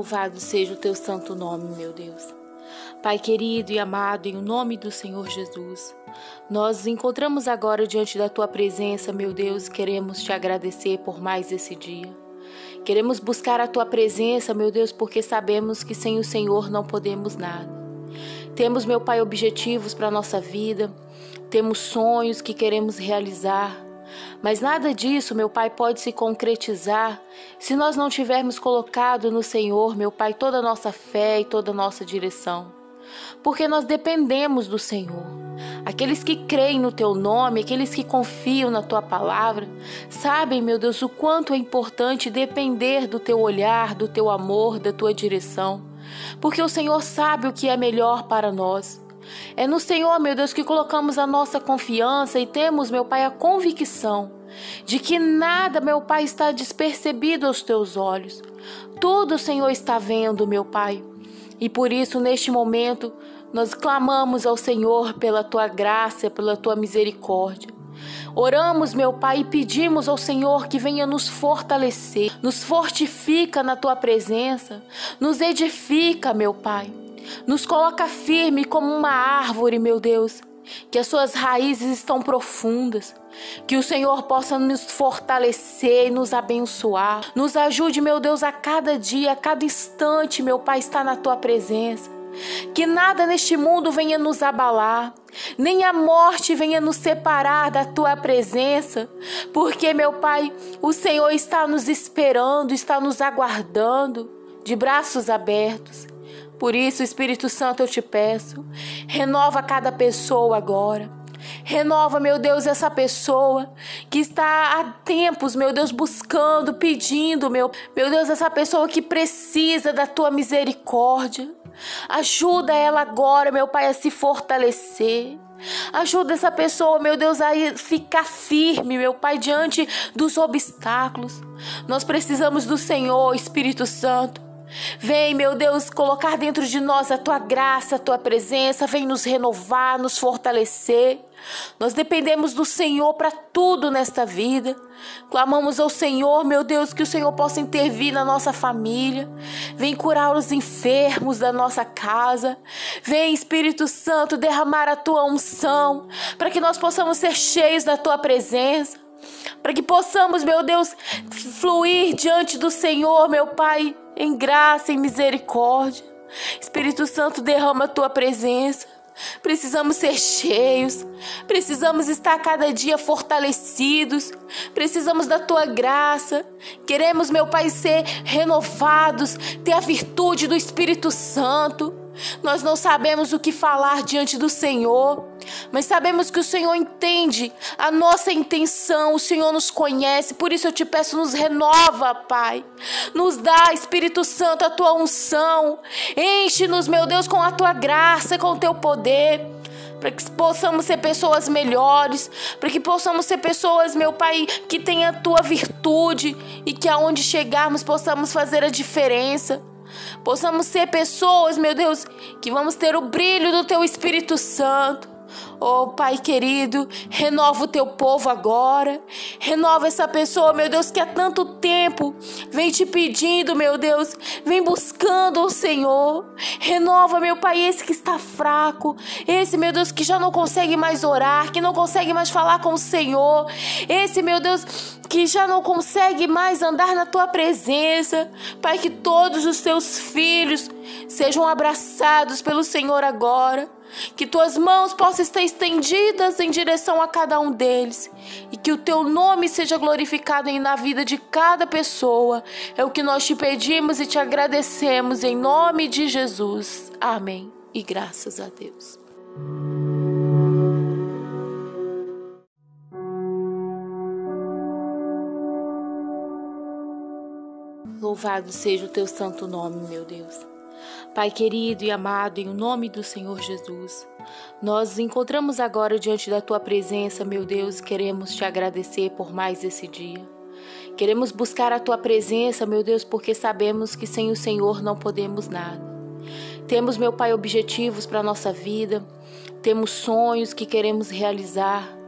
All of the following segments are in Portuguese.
Louvado seja o teu santo nome, meu Deus. Pai querido e amado, em nome do Senhor Jesus, nós nos encontramos agora diante da tua presença, meu Deus, queremos te agradecer por mais esse dia. Queremos buscar a tua presença, meu Deus, porque sabemos que sem o Senhor não podemos nada. Temos, meu Pai, objetivos para a nossa vida, temos sonhos que queremos realizar, mas nada disso, meu Pai, pode se concretizar se nós não tivermos colocado no Senhor, meu Pai, toda a nossa fé e toda a nossa direção. Porque nós dependemos do Senhor. Aqueles que creem no Teu nome, aqueles que confiam na Tua palavra, sabem, meu Deus, o quanto é importante depender do Teu olhar, do Teu amor, da Tua direção. Porque o Senhor sabe o que é melhor para nós. É no Senhor, meu Deus, que colocamos a nossa confiança e temos, meu Pai, a convicção de que nada, meu Pai, está despercebido aos teus olhos. Tudo o Senhor está vendo, meu Pai. E por isso, neste momento, nós clamamos ao Senhor pela tua graça, pela tua misericórdia. Oramos, meu Pai, e pedimos ao Senhor que venha nos fortalecer, nos fortifica na tua presença, nos edifica, meu Pai. Nos coloca firme como uma árvore, meu Deus, que as suas raízes estão profundas. Que o Senhor possa nos fortalecer e nos abençoar. Nos ajude, meu Deus, a cada dia, a cada instante, meu Pai, está na tua presença. Que nada neste mundo venha nos abalar, nem a morte venha nos separar da tua presença, porque, meu Pai, o Senhor está nos esperando, está nos aguardando, de braços abertos. Por isso, Espírito Santo, eu te peço, renova cada pessoa agora. Renova, meu Deus, essa pessoa que está há tempos, meu Deus, buscando, pedindo, meu, meu Deus, essa pessoa que precisa da tua misericórdia. Ajuda ela agora, meu Pai, a se fortalecer. Ajuda essa pessoa, meu Deus, a ficar firme, meu Pai, diante dos obstáculos. Nós precisamos do Senhor, Espírito Santo. Vem, meu Deus, colocar dentro de nós a tua graça, a tua presença, vem nos renovar, nos fortalecer. Nós dependemos do Senhor para tudo nesta vida. Clamamos ao Senhor, meu Deus, que o Senhor possa intervir na nossa família. Vem curar os enfermos da nossa casa. Vem, Espírito Santo, derramar a tua unção para que nós possamos ser cheios da tua presença. Para que possamos, meu Deus, fluir diante do Senhor, meu Pai, em graça, em misericórdia. Espírito Santo, derrama a tua presença. Precisamos ser cheios, precisamos estar cada dia fortalecidos, precisamos da tua graça. Queremos, meu Pai, ser renovados, ter a virtude do Espírito Santo. Nós não sabemos o que falar diante do Senhor, mas sabemos que o Senhor entende a nossa intenção, o Senhor nos conhece, por isso eu te peço, nos renova, Pai. Nos dá, Espírito Santo, a tua unção. Enche-nos, meu Deus, com a tua graça, com o teu poder para que possamos ser pessoas melhores, para que possamos ser pessoas, meu Pai, que tenha a tua virtude e que aonde chegarmos possamos fazer a diferença. Possamos ser pessoas, meu Deus, que vamos ter o brilho do teu Espírito Santo. Oh, Pai querido, renova o teu povo agora. Renova essa pessoa, meu Deus, que há tanto tempo vem te pedindo, meu Deus, vem buscando o Senhor. Renova, meu Pai, esse que está fraco, esse, meu Deus, que já não consegue mais orar, que não consegue mais falar com o Senhor. Esse, meu Deus, que já não consegue mais andar na tua presença. Pai, que todos os teus filhos sejam abraçados pelo Senhor agora. Que tuas mãos possam estar estendidas em direção a cada um deles e que o teu nome seja glorificado na vida de cada pessoa. É o que nós te pedimos e te agradecemos em nome de Jesus. Amém. E graças a Deus. Louvado seja o teu santo nome, meu Deus. Pai querido e amado, em nome do Senhor Jesus, nós nos encontramos agora diante da tua presença, meu Deus, queremos te agradecer por mais esse dia. Queremos buscar a tua presença, meu Deus, porque sabemos que sem o Senhor não podemos nada. Temos, meu Pai, objetivos para a nossa vida, temos sonhos que queremos realizar,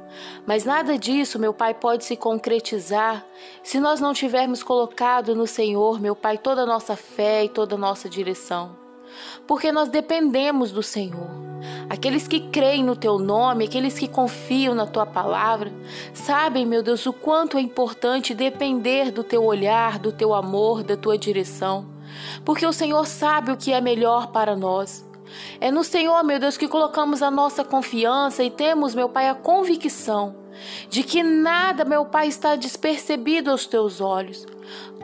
Mas nada disso, meu Pai, pode se concretizar se nós não tivermos colocado no Senhor, meu Pai, toda a nossa fé e toda a nossa direção. Porque nós dependemos do Senhor. Aqueles que creem no teu nome, aqueles que confiam na tua palavra, sabem, meu Deus, o quanto é importante depender do teu olhar, do teu amor, da tua direção. Porque o Senhor sabe o que é melhor para nós. É no Senhor, meu Deus, que colocamos a nossa confiança e temos, meu Pai, a convicção de que nada, meu Pai, está despercebido aos teus olhos.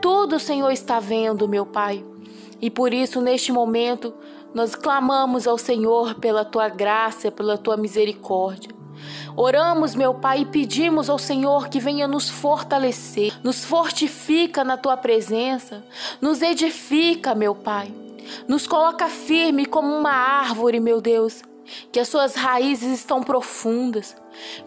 Tudo o Senhor está vendo, meu Pai. E por isso, neste momento, nós clamamos ao Senhor pela tua graça, pela tua misericórdia. Oramos, meu Pai, e pedimos ao Senhor que venha nos fortalecer, nos fortifica na tua presença, nos edifica, meu Pai. Nos coloca firme como uma árvore, meu Deus, que as suas raízes estão profundas.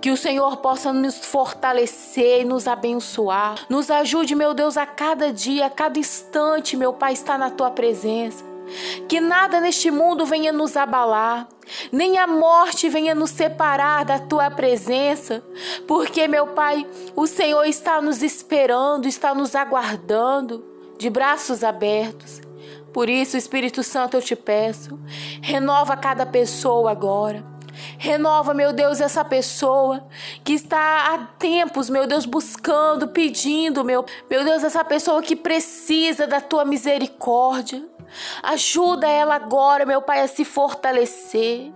Que o Senhor possa nos fortalecer e nos abençoar. Nos ajude, meu Deus, a cada dia, a cada instante, meu Pai, estar na tua presença. Que nada neste mundo venha nos abalar, nem a morte venha nos separar da tua presença, porque, meu Pai, o Senhor está nos esperando, está nos aguardando, de braços abertos. Por isso, Espírito Santo, eu te peço, renova cada pessoa agora. Renova, meu Deus, essa pessoa que está há tempos, meu Deus, buscando, pedindo, meu, meu Deus, essa pessoa que precisa da tua misericórdia. Ajuda ela agora, meu Pai, a se fortalecer.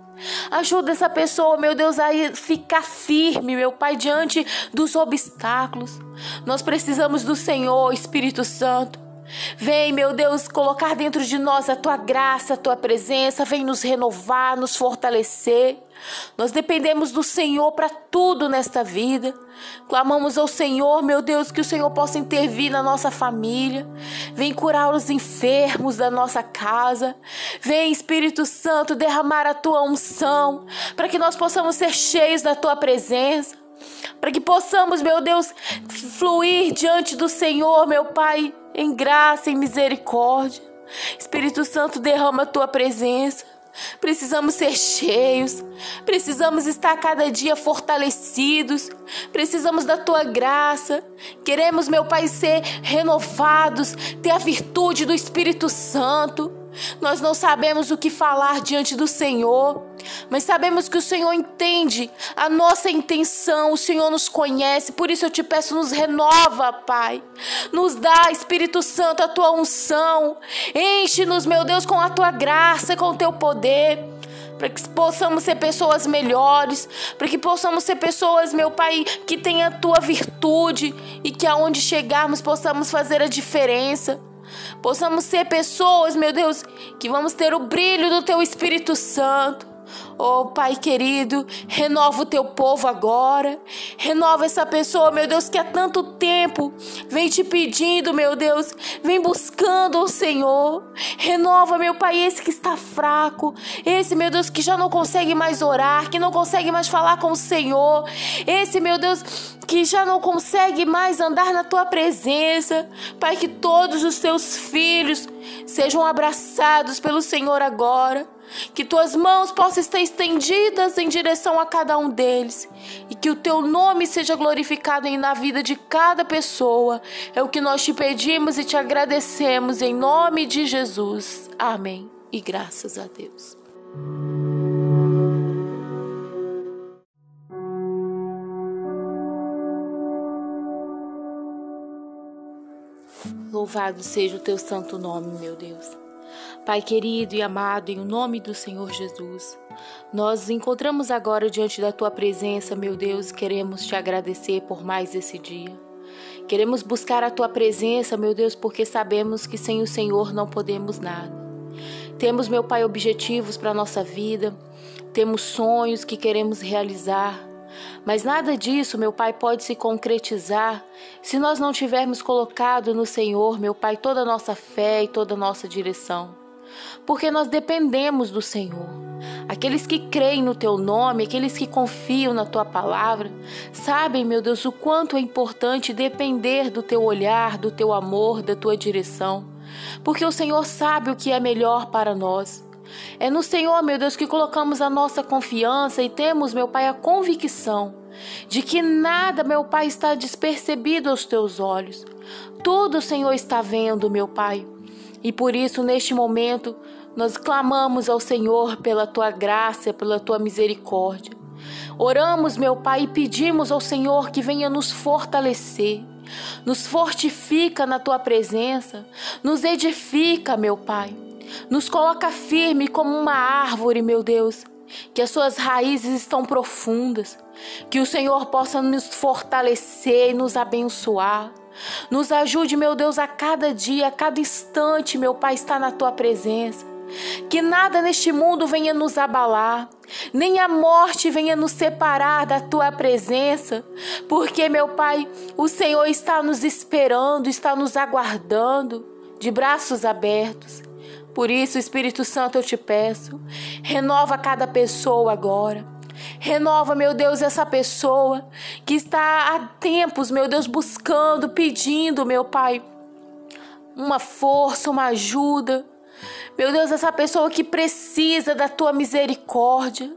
Ajuda essa pessoa, meu Deus, a ficar firme, meu Pai, diante dos obstáculos. Nós precisamos do Senhor, Espírito Santo. Vem, meu Deus, colocar dentro de nós a tua graça, a tua presença, vem nos renovar, nos fortalecer. Nós dependemos do Senhor para tudo nesta vida. Clamamos ao Senhor, meu Deus, que o Senhor possa intervir na nossa família. Vem curar os enfermos da nossa casa. Vem, Espírito Santo, derramar a tua unção para que nós possamos ser cheios da tua presença. Para que possamos, meu Deus, fluir diante do Senhor, meu Pai em graça, em misericórdia. Espírito Santo, derrama a tua presença. Precisamos ser cheios, precisamos estar cada dia fortalecidos, precisamos da tua graça. Queremos, meu Pai, ser renovados, ter a virtude do Espírito Santo. Nós não sabemos o que falar diante do Senhor, mas sabemos que o Senhor entende a nossa intenção, o Senhor nos conhece, por isso eu te peço, nos renova, Pai. Nos dá, Espírito Santo, a tua unção. Enche-nos, meu Deus, com a tua graça, com o teu poder para que possamos ser pessoas melhores, para que possamos ser pessoas, meu Pai, que tenha a tua virtude e que aonde chegarmos possamos fazer a diferença. Possamos ser pessoas, meu Deus, que vamos ter o brilho do teu Espírito Santo. Oh, Pai querido, renova o teu povo agora. Renova essa pessoa, meu Deus, que há tanto tempo vem te pedindo, meu Deus, vem buscando o Senhor. Renova, meu Pai, esse que está fraco, esse, meu Deus, que já não consegue mais orar, que não consegue mais falar com o Senhor. Esse, meu Deus, que já não consegue mais andar na tua presença. Pai, que todos os teus filhos sejam abraçados pelo Senhor agora. Que tuas mãos possam estar estendidas em direção a cada um deles e que o teu nome seja glorificado na vida de cada pessoa. É o que nós te pedimos e te agradecemos em nome de Jesus. Amém. E graças a Deus. Louvado seja o teu santo nome, meu Deus. Pai querido e amado, em nome do Senhor Jesus, nós nos encontramos agora diante da tua presença, meu Deus, e queremos te agradecer por mais esse dia. Queremos buscar a tua presença, meu Deus, porque sabemos que sem o Senhor não podemos nada. Temos, meu Pai, objetivos para a nossa vida, temos sonhos que queremos realizar, mas nada disso, meu Pai, pode se concretizar se nós não tivermos colocado no Senhor, meu Pai, toda a nossa fé e toda a nossa direção porque nós dependemos do Senhor. Aqueles que creem no teu nome, aqueles que confiam na tua palavra, sabem, meu Deus, o quanto é importante depender do teu olhar, do teu amor, da tua direção, porque o Senhor sabe o que é melhor para nós. É no Senhor, meu Deus, que colocamos a nossa confiança e temos, meu Pai, a convicção de que nada, meu Pai, está despercebido aos teus olhos. Tudo o Senhor está vendo, meu Pai. E por isso, neste momento, nós clamamos ao Senhor pela tua graça, pela tua misericórdia. Oramos, meu Pai, e pedimos ao Senhor que venha nos fortalecer, nos fortifica na tua presença, nos edifica, meu Pai, nos coloca firme como uma árvore, meu Deus, que as suas raízes estão profundas, que o Senhor possa nos fortalecer e nos abençoar. Nos ajude, meu Deus, a cada dia, a cada instante, meu Pai, está na tua presença. Que nada neste mundo venha nos abalar, nem a morte venha nos separar da tua presença, porque, meu Pai, o Senhor está nos esperando, está nos aguardando, de braços abertos. Por isso, Espírito Santo, eu te peço, renova cada pessoa agora. Renova, meu Deus, essa pessoa que está há tempos, meu Deus, buscando, pedindo, meu Pai, uma força, uma ajuda. Meu Deus, essa pessoa que precisa da tua misericórdia.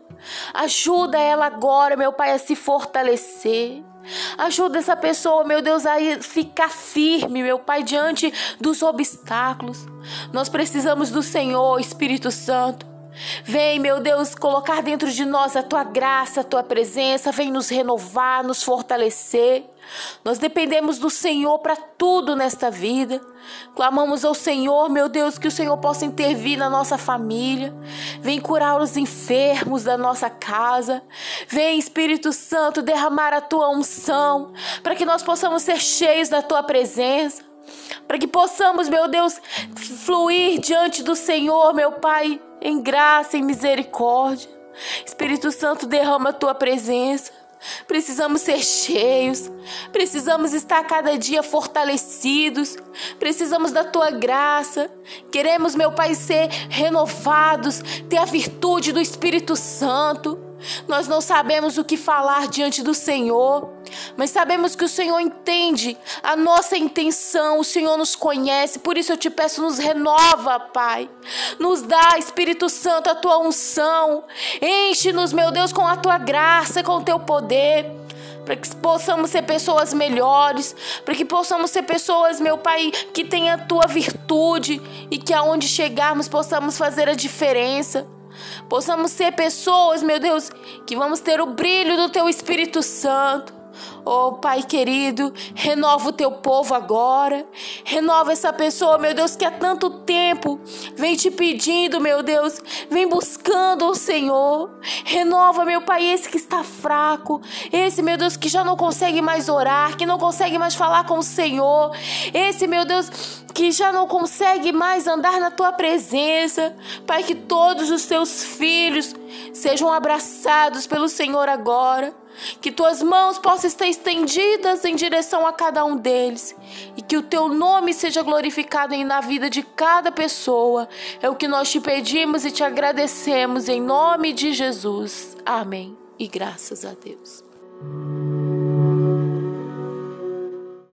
Ajuda ela agora, meu Pai, a se fortalecer. Ajuda essa pessoa, meu Deus, a ficar firme, meu Pai, diante dos obstáculos. Nós precisamos do Senhor, Espírito Santo. Vem, meu Deus, colocar dentro de nós a tua graça, a tua presença, vem nos renovar, nos fortalecer. Nós dependemos do Senhor para tudo nesta vida. Clamamos ao Senhor, meu Deus, que o Senhor possa intervir na nossa família. Vem curar os enfermos da nossa casa. Vem, Espírito Santo, derramar a tua unção para que nós possamos ser cheios da tua presença. Para que possamos, meu Deus, fluir diante do Senhor, meu Pai, em graça, em misericórdia. Espírito Santo, derrama a tua presença. Precisamos ser cheios, precisamos estar cada dia fortalecidos, precisamos da tua graça. Queremos, meu Pai, ser renovados, ter a virtude do Espírito Santo. Nós não sabemos o que falar diante do Senhor, mas sabemos que o Senhor entende a nossa intenção, o Senhor nos conhece, por isso eu te peço, nos renova, Pai. Nos dá, Espírito Santo, a tua unção. Enche-nos, meu Deus, com a tua graça, com o teu poder para que possamos ser pessoas melhores, para que possamos ser pessoas, meu Pai, que tenha a tua virtude e que aonde chegarmos possamos fazer a diferença. Possamos ser pessoas, meu Deus, que vamos ter o brilho do Teu Espírito Santo. Oh, Pai querido, renova o teu povo agora. Renova essa pessoa, meu Deus, que há tanto tempo vem te pedindo, meu Deus, vem buscando o Senhor. Renova, meu Pai, esse que está fraco, esse, meu Deus, que já não consegue mais orar, que não consegue mais falar com o Senhor. Esse, meu Deus, que já não consegue mais andar na tua presença. Pai, que todos os teus filhos sejam abraçados pelo Senhor agora. Que tuas mãos possam estar estendidas em direção a cada um deles e que o teu nome seja glorificado na vida de cada pessoa. É o que nós te pedimos e te agradecemos em nome de Jesus. Amém. E graças a Deus.